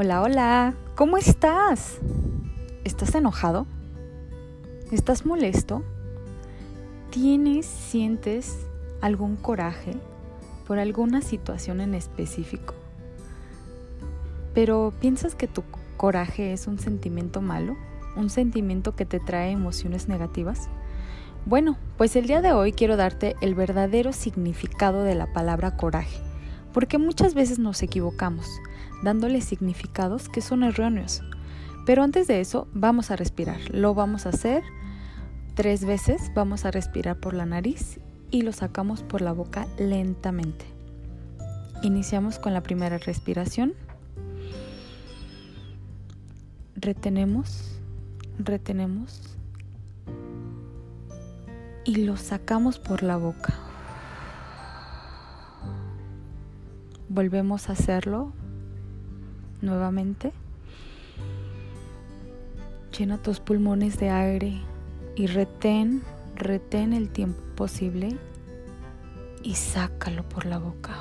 Hola, hola, ¿cómo estás? ¿Estás enojado? ¿Estás molesto? ¿Tienes, sientes algún coraje por alguna situación en específico? Pero ¿piensas que tu coraje es un sentimiento malo? ¿Un sentimiento que te trae emociones negativas? Bueno, pues el día de hoy quiero darte el verdadero significado de la palabra coraje, porque muchas veces nos equivocamos dándole significados que son erróneos. Pero antes de eso, vamos a respirar. Lo vamos a hacer tres veces. Vamos a respirar por la nariz y lo sacamos por la boca lentamente. Iniciamos con la primera respiración. Retenemos, retenemos y lo sacamos por la boca. Volvemos a hacerlo nuevamente. Llena tus pulmones de aire y retén, retén el tiempo posible y sácalo por la boca.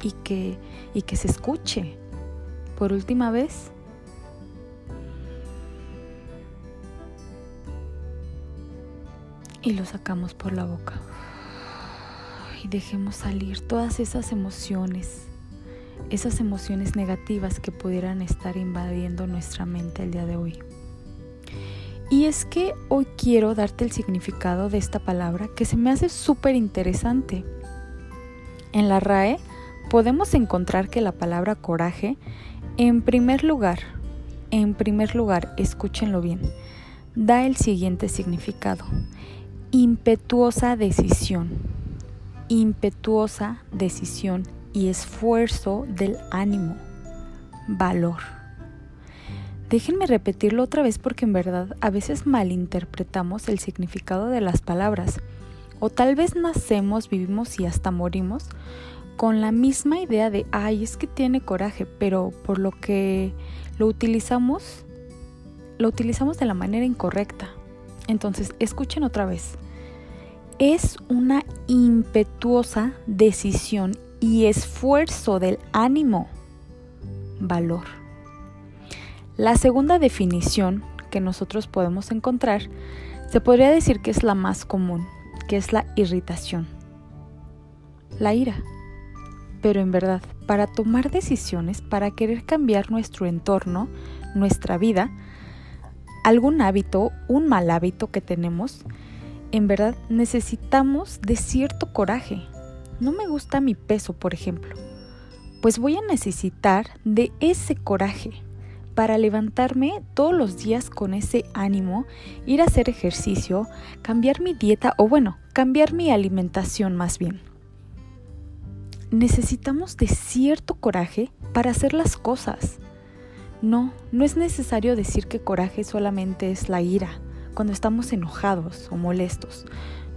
Y que, y que se escuche. Por última vez. Y lo sacamos por la boca. Y dejemos salir todas esas emociones esas emociones negativas que pudieran estar invadiendo nuestra mente el día de hoy. Y es que hoy quiero darte el significado de esta palabra que se me hace súper interesante. En la RAE podemos encontrar que la palabra coraje, en primer lugar, en primer lugar, escúchenlo bien, da el siguiente significado. Impetuosa decisión. Impetuosa decisión y esfuerzo del ánimo, valor. Déjenme repetirlo otra vez porque en verdad a veces malinterpretamos el significado de las palabras o tal vez nacemos, vivimos y hasta morimos con la misma idea de, ay, es que tiene coraje, pero por lo que lo utilizamos, lo utilizamos de la manera incorrecta. Entonces, escuchen otra vez. Es una impetuosa decisión y esfuerzo del ánimo, valor. La segunda definición que nosotros podemos encontrar se podría decir que es la más común, que es la irritación, la ira. Pero en verdad, para tomar decisiones, para querer cambiar nuestro entorno, nuestra vida, algún hábito, un mal hábito que tenemos, en verdad necesitamos de cierto coraje, no me gusta mi peso, por ejemplo, pues voy a necesitar de ese coraje para levantarme todos los días con ese ánimo, ir a hacer ejercicio, cambiar mi dieta o bueno, cambiar mi alimentación más bien. Necesitamos de cierto coraje para hacer las cosas. No, no es necesario decir que coraje solamente es la ira, cuando estamos enojados o molestos.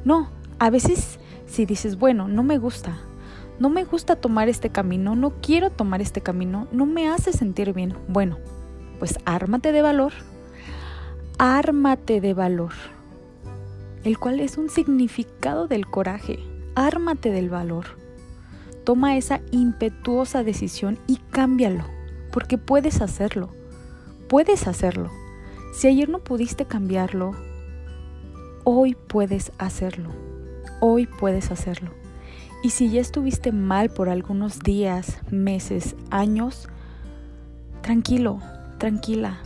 No, a veces si dices, bueno, no me gusta, no me gusta tomar este camino, no quiero tomar este camino, no me hace sentir bien, bueno, pues ármate de valor, ármate de valor, el cual es un significado del coraje, ármate del valor. Toma esa impetuosa decisión y cámbialo, porque puedes hacerlo, puedes hacerlo. Si ayer no pudiste cambiarlo, hoy puedes hacerlo hoy puedes hacerlo. Y si ya estuviste mal por algunos días, meses, años, tranquilo, tranquila.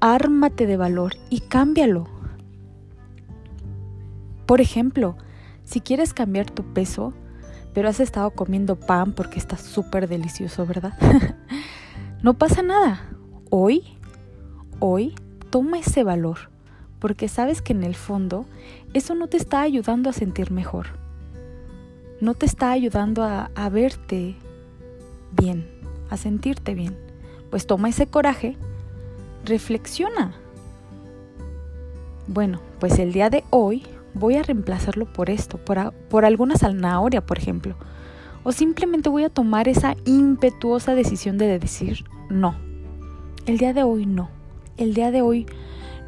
Ármate de valor y cámbialo. Por ejemplo, si quieres cambiar tu peso, pero has estado comiendo pan porque está súper delicioso, ¿verdad? no pasa nada. Hoy, hoy, toma ese valor porque sabes que en el fondo eso no te está ayudando a sentir mejor. No te está ayudando a, verte bien, a sentirte bien. Pues toma ese coraje, reflexiona. Bueno, pues el día de hoy voy a reemplazarlo por esto, por, por alguna zanahoria, por ejemplo. O simplemente voy a tomar esa impetuosa decisión de decir no. El día de hoy no. El día de hoy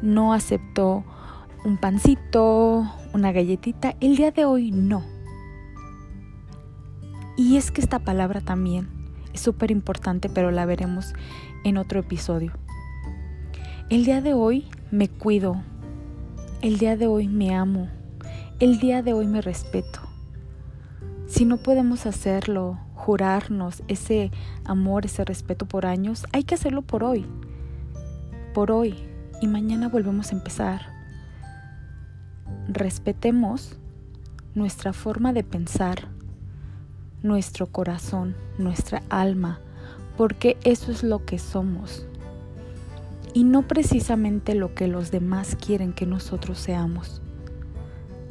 no acepto un pancito, una galletita, el día de hoy no. Y es que esta palabra también Es súper importante, pero la veremos en otro episodio. El día de hoy me cuido. El día de hoy me amo. El día de hoy me respeto. Si no podemos hacerlo, jurarnos ese amor, ese respeto por años, hay que hacerlo por hoy. Por hoy. Y mañana volvemos a empezar. Respetemos nuestra forma de pensar, nuestro corazón, nuestra alma, porque eso es lo que somos y no precisamente lo que los demás quieren que nosotros seamos.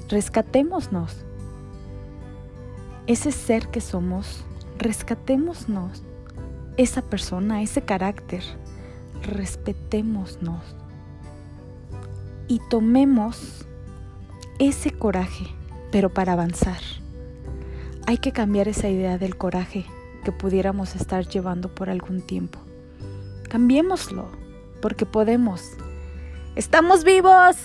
Rescatémonos. Ese ser que somos, rescatémonos. Esa persona, ese carácter, respetémonos. Y tomemos ese coraje, pero para avanzar. Hay que cambiar esa idea del coraje que pudiéramos estar llevando por algún tiempo. Cambiémoslo porque podemos. ¡Estamos vivos!